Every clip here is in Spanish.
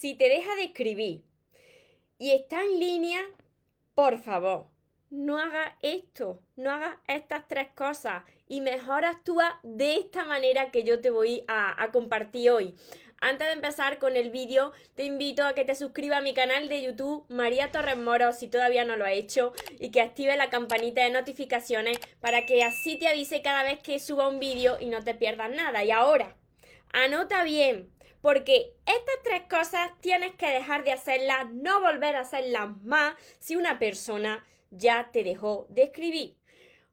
si te deja de escribir y está en línea, por favor, no hagas esto, no hagas estas tres cosas y mejor actúa de esta manera que yo te voy a, compartir hoy. Antes de empezar con el vídeo, te invito a que te suscribas a mi canal de YouTube María Torres Moro si todavía no lo has hecho y que active la campanita de notificaciones para que así te avise cada vez que suba un vídeo y no te pierdas nada. Y ahora, anota bien, porque estas tres cosas tienes que dejar de hacerlas, no volver a hacerlas más si una persona ya te dejó de escribir.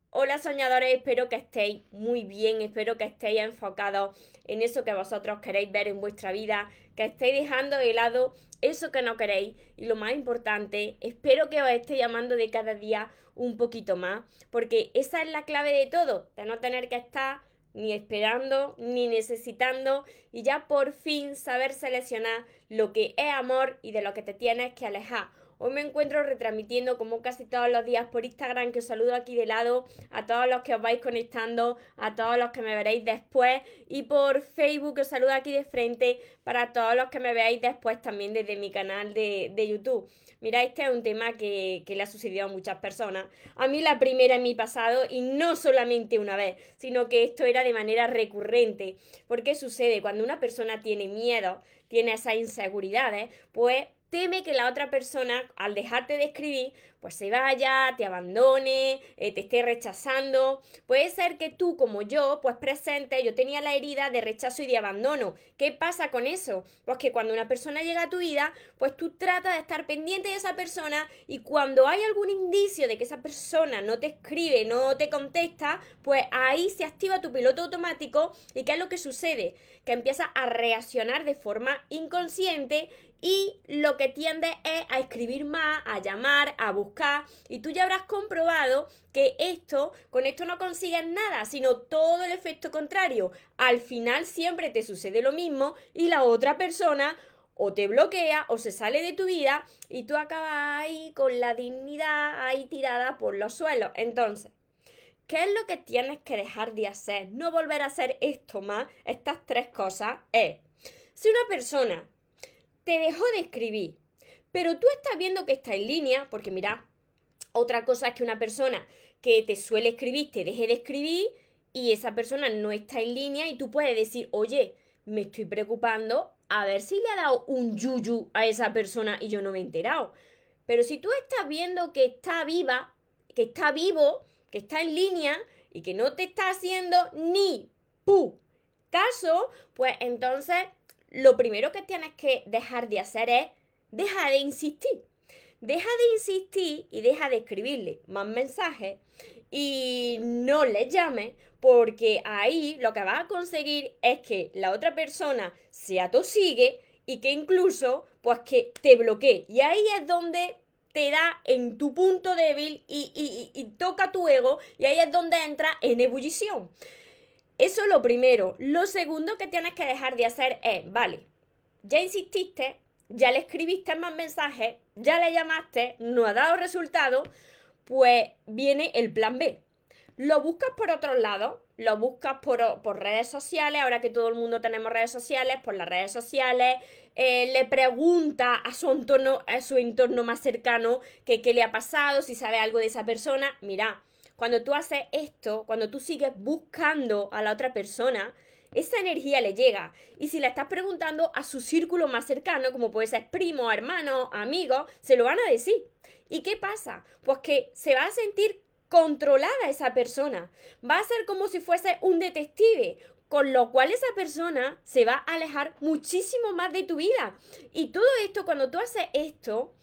Hola soñadores, espero que estéis muy bien, espero que estéis enfocados en eso que vosotros queréis ver en vuestra vida, que estéis dejando de lado eso que no queréis y lo más importante, espero que os esté llamando de cada día un poquito más, porque esa es la clave de todo, de no tener que estar ni esperando, ni necesitando y ya por fin saber seleccionar lo que es amor y de lo que te tienes que alejar Hoy me encuentro retransmitiendo como casi todos los días por Instagram, que os saludo aquí de lado, a todos los que os vais conectando, a todos los que me veréis después, y por Facebook os saludo aquí de frente para todos los que me veáis después también desde mi canal de, de YouTube. Mira, este es un tema que, que, le ha sucedido a muchas personas. A mí la primera en mi pasado, y no solamente una vez, sino que esto era de manera recurrente. ¿Por qué sucede? Cuando una persona tiene miedo, tiene esas inseguridades, pues teme que la otra persona, al dejarte de escribir, pues se vaya, te abandone, eh, te esté rechazando. Puede ser que tú, como yo, pues presente, yo tenía la herida de rechazo y de abandono. ¿Qué pasa con eso? Pues que cuando una persona llega a tu vida, pues tú tratas de estar pendiente de esa persona y cuando hay algún indicio de que esa persona no te escribe, no te contesta, pues ahí se activa tu piloto automático y ¿qué es lo que sucede? Que empieza a reaccionar de forma inconsciente y lo que tiende es a escribir más, a llamar, a buscar y tú ya habrás comprobado que esto, con esto no consigues nada, sino todo el efecto contrario. Al final siempre te sucede lo mismo y la otra persona o te bloquea o se sale de tu vida y tú acabas ahí con la dignidad ahí tirada por los suelos. Entonces, ¿qué es lo que tienes que dejar de hacer? No volver a hacer esto más, estas tres cosas es, si una persona te dejó de escribir, pero tú estás viendo que está en línea, porque mira, otra cosa es que una persona que te suele escribir te deje de escribir y esa persona no está en línea y tú puedes decir, oye, me estoy preocupando a ver si le ha dado un yuyu a esa persona y yo no me he enterado. Pero si tú estás viendo que está viva, que está vivo, que está en línea y que no te está haciendo ni pu caso, pues entonces lo primero que tienes que dejar de hacer es deja de insistir. Deja de insistir y deja de escribirle más mensajes y no le llames porque ahí lo que vas a conseguir es que la otra persona se atosigue y que incluso pues que te bloquee. Y ahí es donde te da en tu punto débil y, y, y, toca tu ego y ahí es donde entra en ebullición. Eso es lo primero. Lo segundo que tienes que dejar de hacer es, vale, ya insististe, ya le escribiste más mensajes, ya le llamaste, no ha dado resultado, pues viene el plan B. Lo buscas por otros lados, lo buscas por, redes sociales, ahora que todo el mundo tenemos redes sociales, por las redes sociales, eh, le pregunta a su entorno, a su entorno más cercano qué le ha pasado, si sabe algo de esa persona. Mira, cuando tú haces esto, cuando tú sigues buscando a la otra persona, esa energía le llega. Y si le estás preguntando a su círculo más cercano, como puede ser primo, hermano, amigo, se lo van a decir. ¿Y qué pasa? Pues que se va a sentir controlada esa persona. Va a ser como si fuese un detective, con lo cual esa persona se va a alejar muchísimo más de tu vida. Y todo esto, cuando tú haces esto,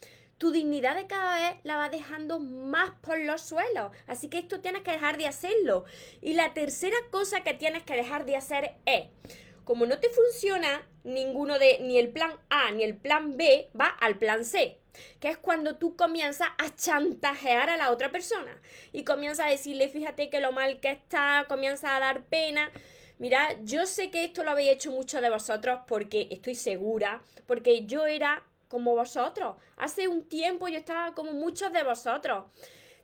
tu dignidad de cada vez la vas dejando más por los suelos. Así que esto tienes que dejar de hacerlo. Y la tercera cosa que tienes que dejar de hacer es, como no te funciona ninguno de, ni el plan A ni el plan B, va al plan C que es cuando tú comienzas a chantajear a la otra persona y comienzas a decirle, fíjate que lo mal que está, comienza a dar pena. Mira, yo sé que esto lo habéis hecho muchos de vosotros porque estoy segura, porque yo era como vosotros. Hace un tiempo yo estaba como muchos de vosotros.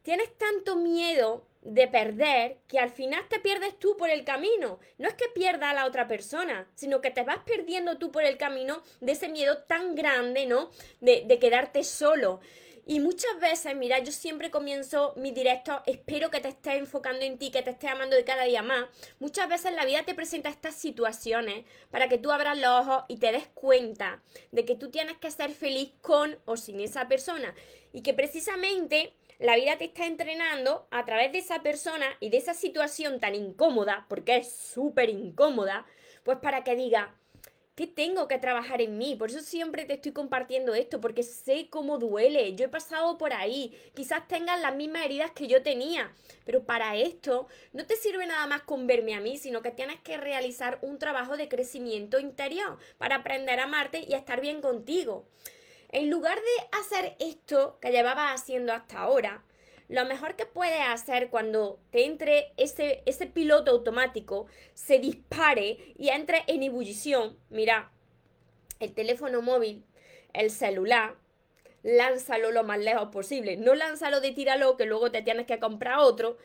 tienes tanto miedo de perder que al final te pierdes tú por el camino. No es que pierda a la otra persona, sino que te vas perdiendo tú por el camino de ese miedo tan grande, ¿no? De, de quedarte solo. Y muchas veces, mira, yo siempre comienzo mi directo, espero que te estés enfocando en ti, que te estés amando de cada día más. Muchas veces la vida te presenta estas situaciones para que tú abras los ojos y te des cuenta de que tú tienes que ser feliz con o sin esa persona. Y que precisamente la vida te está entrenando a través de esa persona y de esa situación tan incómoda, porque es súper incómoda, pues para que diga, ¿Qué tengo que trabajar en mí? Por eso siempre te estoy compartiendo esto, porque sé cómo duele. Yo he pasado por ahí. Quizás tengas las mismas heridas que yo tenía. Pero para esto no te sirve nada más con verme a mí, sino que tienes que realizar un trabajo de crecimiento interior para aprender a amarte y a estar bien contigo. En lugar de hacer esto que llevabas haciendo hasta ahora, lo mejor que puedes hacer cuando te entre ese, ese piloto automático, se dispare y entre en ebullición, mira, el teléfono móvil, el celular, lánzalo lo más lejos posible. No lánzalo de tíralo que luego te tienes que comprar otro,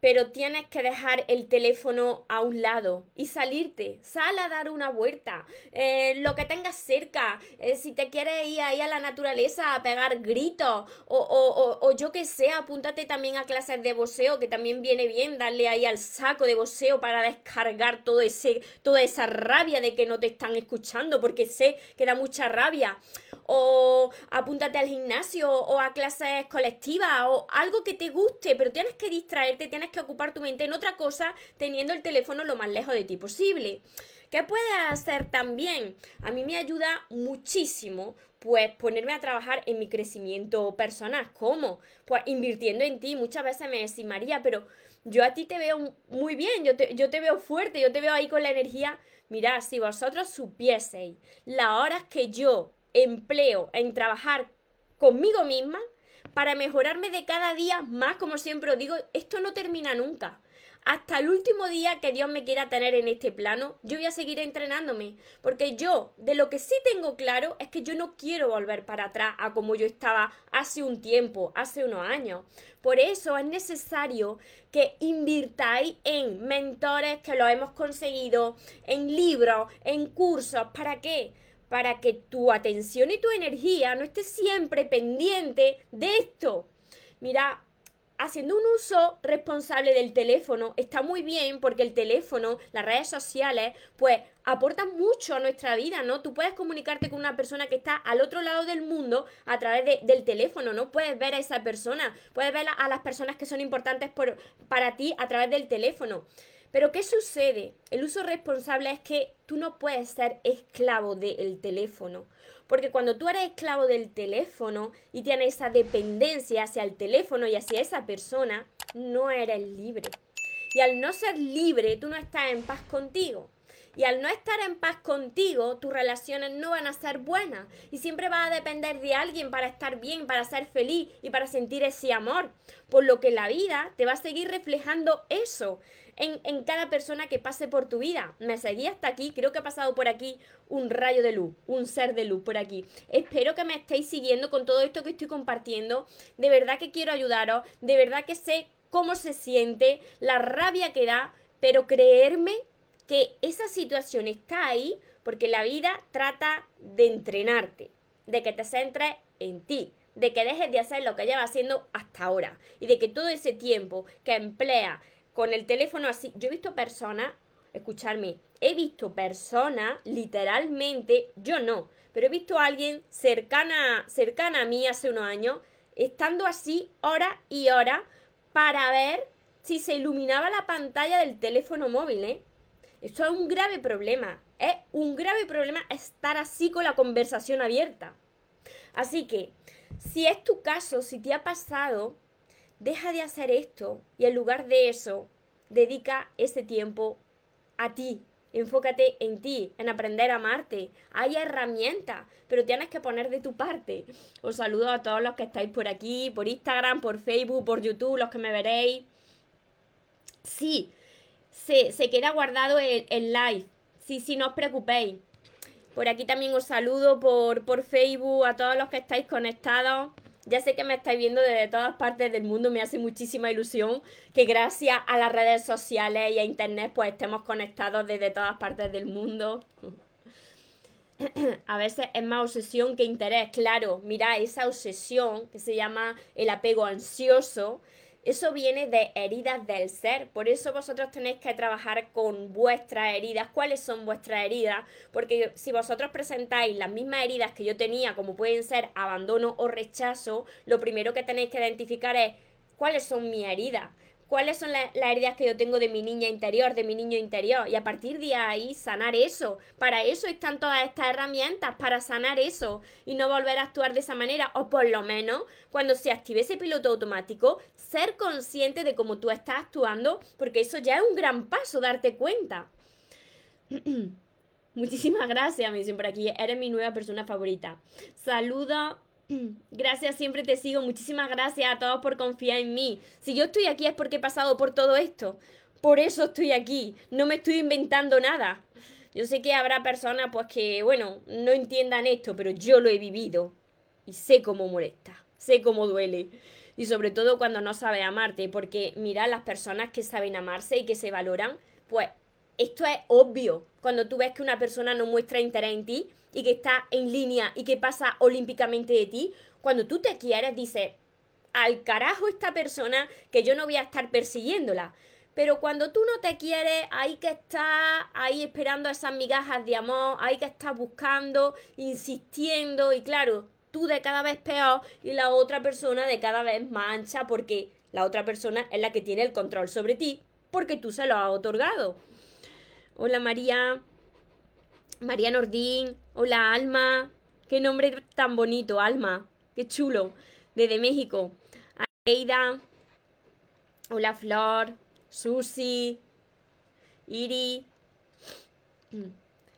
pero tienes que dejar el teléfono a un lado y salirte, sal a dar una vuelta, eh, lo que tengas cerca, eh, si te quieres ir ahí a la naturaleza a pegar gritos o, o, o, yo que sé, apúntate también a clases de boxeo, que también viene bien darle ahí al saco de boxeo para descargar todo ese, toda esa rabia de que no te están escuchando, porque sé que da mucha rabia o apúntate al gimnasio o a clases colectivas o algo que te guste, pero tienes que distraerte, tienes que ocupar tu mente en otra cosa teniendo el teléfono lo más lejos de ti posible. ¿Qué puedes hacer también? A mí me ayuda muchísimo pues ponerme a trabajar en mi crecimiento personal. ¿Cómo? Pues invirtiendo en ti. Muchas veces me decís, María, pero yo a ti te veo muy bien, yo te, yo te veo fuerte, yo te veo ahí con la energía. Mirad, si vosotros supieseis las horas que yo empleo en trabajar conmigo misma para mejorarme de cada día más, como siempre os digo, esto no termina nunca. Hasta el último día que Dios me quiera tener en este plano, yo voy a seguir entrenándome, porque yo de lo que sí tengo claro es que yo no quiero volver para atrás a como yo estaba hace un tiempo, hace unos años. Por eso es necesario que invirtáis en mentores que lo hemos conseguido, en libros, en cursos, ¿para qué? Para que tu atención y tu energía no esté siempre pendiente de esto. Mira, haciendo un uso responsable del teléfono está muy bien porque el teléfono, las redes sociales, pues aportan mucho a nuestra vida, ¿no? Tú puedes comunicarte con una persona que está al otro lado del mundo a través del teléfono, ¿no? Puedes ver a esa persona, puedes ver a, las personas que son importantes por, para ti a través del teléfono. Pero ¿qué sucede? El uso responsable es que tú no puedes ser esclavo del teléfono. Porque cuando tú eres esclavo del teléfono y tienes esa dependencia hacia el teléfono y hacia esa persona, no eres libre. Y al no ser libre, tú no estás en paz contigo. Y al no estar en paz contigo, tus relaciones no van a ser buenas. Y siempre vas a depender de alguien para estar bien, para ser feliz y para sentir ese amor. Por lo que la vida te va a seguir reflejando eso en, cada persona que pase por tu vida. Me seguí hasta aquí, creo que ha pasado por aquí un rayo de luz, un ser de luz por aquí. Espero que me estéis siguiendo con todo esto que estoy compartiendo. De verdad que quiero ayudaros, de verdad que sé cómo se siente, la rabia que da, pero creerme que esa situación está ahí porque la vida trata de entrenarte, de que te centres en ti, de que dejes de hacer lo que llevas haciendo hasta ahora y de que todo ese tiempo que emplea con el teléfono así. Yo he visto personas, escucharme, he visto personas, literalmente, yo no, pero he visto a alguien cercana, cercana a mí hace unos años, estando así hora y hora para ver si se iluminaba la pantalla del teléfono móvil, ¿eh? Esto es un grave problema. Es un grave problema estar así con la conversación abierta. Así que, si es tu caso, si te ha pasado, deja de hacer esto y en lugar de eso, dedica ese tiempo a ti. Enfócate en ti, en aprender a amarte. Hay herramientas, pero tienes que poner de tu parte. Os saludo a todos los que estáis por aquí, por Instagram, por Facebook, por YouTube, los que me veréis. Sí, se, queda guardado el, el, live. Sí, sí, no os preocupéis. Por aquí también os saludo por, por Facebook a todos los que estáis conectados. Ya sé que me estáis viendo desde todas partes del mundo, me hace muchísima ilusión que gracias a las redes sociales y a internet pues estemos conectados desde todas partes del mundo. a veces es más obsesión que interés, claro, mira, esa obsesión que se llama el apego ansioso, eso viene de heridas del ser. Por eso vosotros tenéis que trabajar con vuestras heridas. ¿Cuáles son vuestras heridas? Porque si vosotros presentáis las mismas heridas que yo tenía, como pueden ser abandono o rechazo, lo primero que tenéis que identificar es cuáles son mis heridas cuáles son las heridas que yo tengo de mi niña interior, de mi niño interior, y a partir de ahí sanar eso. Para eso están todas estas herramientas, para sanar eso y no volver a actuar de esa manera, o por lo menos cuando se active ese piloto automático, ser consciente de cómo tú estás actuando, porque eso ya es un gran paso, darte cuenta. Muchísimas gracias, me dicen por aquí. Eres mi nueva persona favorita. Saluda Gracias, siempre te sigo. Muchísimas gracias a todos por confiar en mí. Si yo estoy aquí es porque he pasado por todo esto. Por eso estoy aquí. No me estoy inventando nada. Yo sé que habrá personas pues que, bueno, no entiendan esto, pero yo lo he vivido y sé cómo molesta, sé cómo duele. Y sobre todo cuando no sabes amarte, porque mira, las personas que saben amarse y que se valoran, pues esto es obvio. Cuando tú ves que una persona no muestra interés en ti, y que está en línea y que pasa olímpicamente de ti, cuando tú te quieres, dices, al carajo esta persona que yo no voy a estar persiguiéndola. Pero cuando tú no te quieres, hay que estar ahí esperando esas migajas de amor, hay que estar buscando, insistiendo y claro, tú de cada vez peor y la otra persona de cada vez más ancha porque la otra persona es la que tiene el control sobre ti porque tú se lo has otorgado. Hola María, María Nordín, hola Alma, qué nombre tan bonito, Alma, qué chulo, desde México. Aida, hola Flor, Susi, Iri,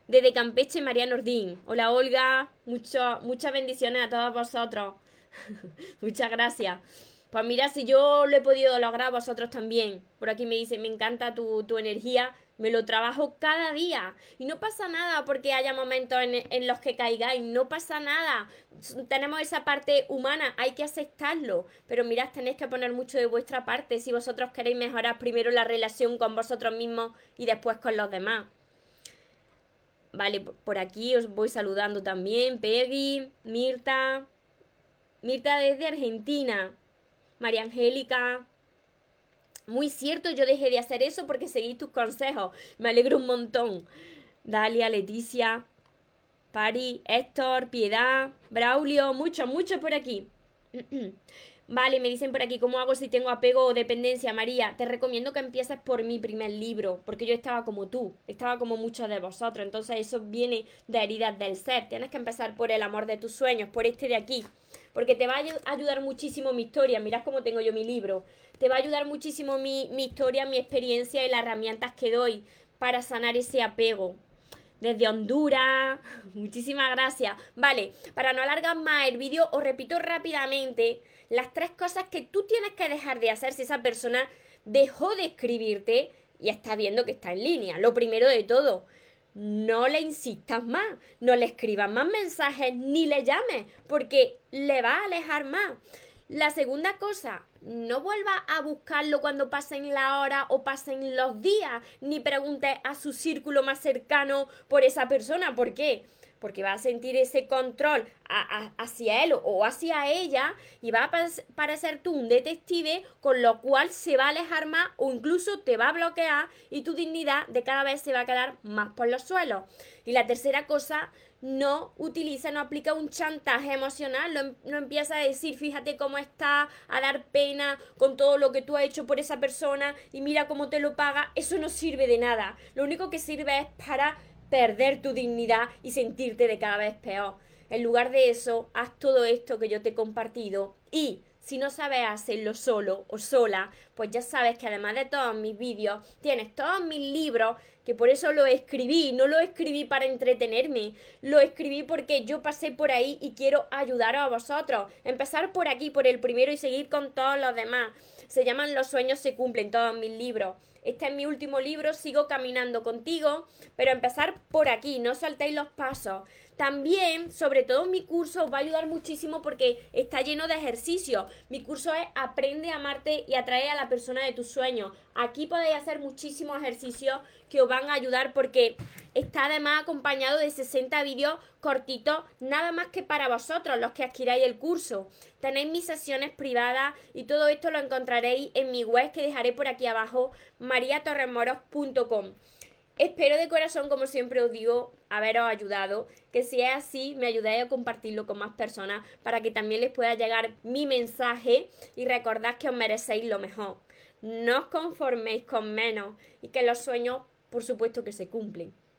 desde Campeche, María Nordín. Hola Olga, muchas bendiciones a todos vosotros. muchas gracias. Pues mira, si yo lo he podido lograr, vosotros también. Por aquí me dice, me encanta tu, tu energía me lo trabajo cada día. Y no pasa nada porque haya momentos en, los que caigáis. No pasa nada. Tenemos esa parte humana, hay que aceptarlo. Pero mirad, tenéis que poner mucho de vuestra parte si vosotros queréis mejorar primero la relación con vosotros mismos y después con los demás. Vale, por aquí os voy saludando también. Peggy, Mirta. Mirta desde Argentina. María Angélica, muy cierto, yo dejé de hacer eso porque seguí tus consejos. Me alegro un montón. Dalia, Leticia, Pari, Héctor, Piedad, Braulio, mucho, mucho por aquí. Vale, me dicen por aquí, ¿cómo hago si tengo apego o dependencia, María? Te recomiendo que empieces por mi primer libro, porque yo estaba como tú, estaba como muchos de vosotros, entonces eso viene de heridas del ser. Tienes que empezar por el amor de tus sueños, por este de aquí, porque te va a ayudar muchísimo mi historia. Mirad cómo tengo yo mi libro. Te va a ayudar muchísimo mi, mi historia, mi experiencia y las herramientas que doy para sanar ese apego desde Honduras. Muchísimas gracias. Vale, para no alargar más el vídeo, os repito rápidamente las tres cosas que tú tienes que dejar de hacer si esa persona dejó de escribirte y está viendo que está en línea. Lo primero de todo, no le insistas más, no le escribas más mensajes ni le llames, porque le va a alejar más. La segunda cosa, no vuelva a buscarlo cuando pasen la hora o pasen los días, ni pregunte a su círculo más cercano por esa persona. ¿Por qué? Porque va a sentir ese control hacia él o hacia ella y va a parecer tú un detective, con lo cual se va a alejar más o incluso te va a bloquear y tu dignidad de cada vez se va a quedar más por los suelos. Y la tercera cosa, no utiliza, no aplica un chantaje emocional, no, empieza a decir, fíjate cómo está, a dar pena con todo lo que tú has hecho por esa persona y mira cómo te lo paga, eso no sirve de nada. Lo único que sirve es para perder tu dignidad y sentirte de cada vez peor. En lugar de eso, haz todo esto que yo te he compartido y si no sabes hacerlo solo o sola, pues ya sabes que además de todos mis vídeos, tienes todos mis libros, que por eso lo escribí, no lo escribí para entretenerme, lo escribí porque yo pasé por ahí y quiero ayudar a vosotros. Empezar por aquí, por el primero y seguir con todos los demás. Se llaman Los sueños se cumplen, todos mis libros. Este es mi último libro, sigo caminando contigo, pero empezar por aquí, no saltéis los pasos. También, sobre todo mi curso, os va a ayudar muchísimo porque está lleno de ejercicios. Mi curso es Aprende a amarte y atrae a la persona de tus sueños. Aquí podéis hacer muchísimos ejercicios que os van a ayudar porque está además acompañado de 60 vídeos cortitos, nada más que para vosotros, los que adquiráis el curso. Tenéis mis sesiones privadas y todo esto lo encontraréis en mi web que dejaré por aquí abajo, mariatorremoros.com. Espero de corazón, como siempre os digo, haberos ayudado. Que si es así, me ayudéis a compartirlo con más personas para que también les pueda llegar mi mensaje y recordad que os merecéis lo mejor. No os conforméis con menos y que los sueños, por supuesto que se cumplen,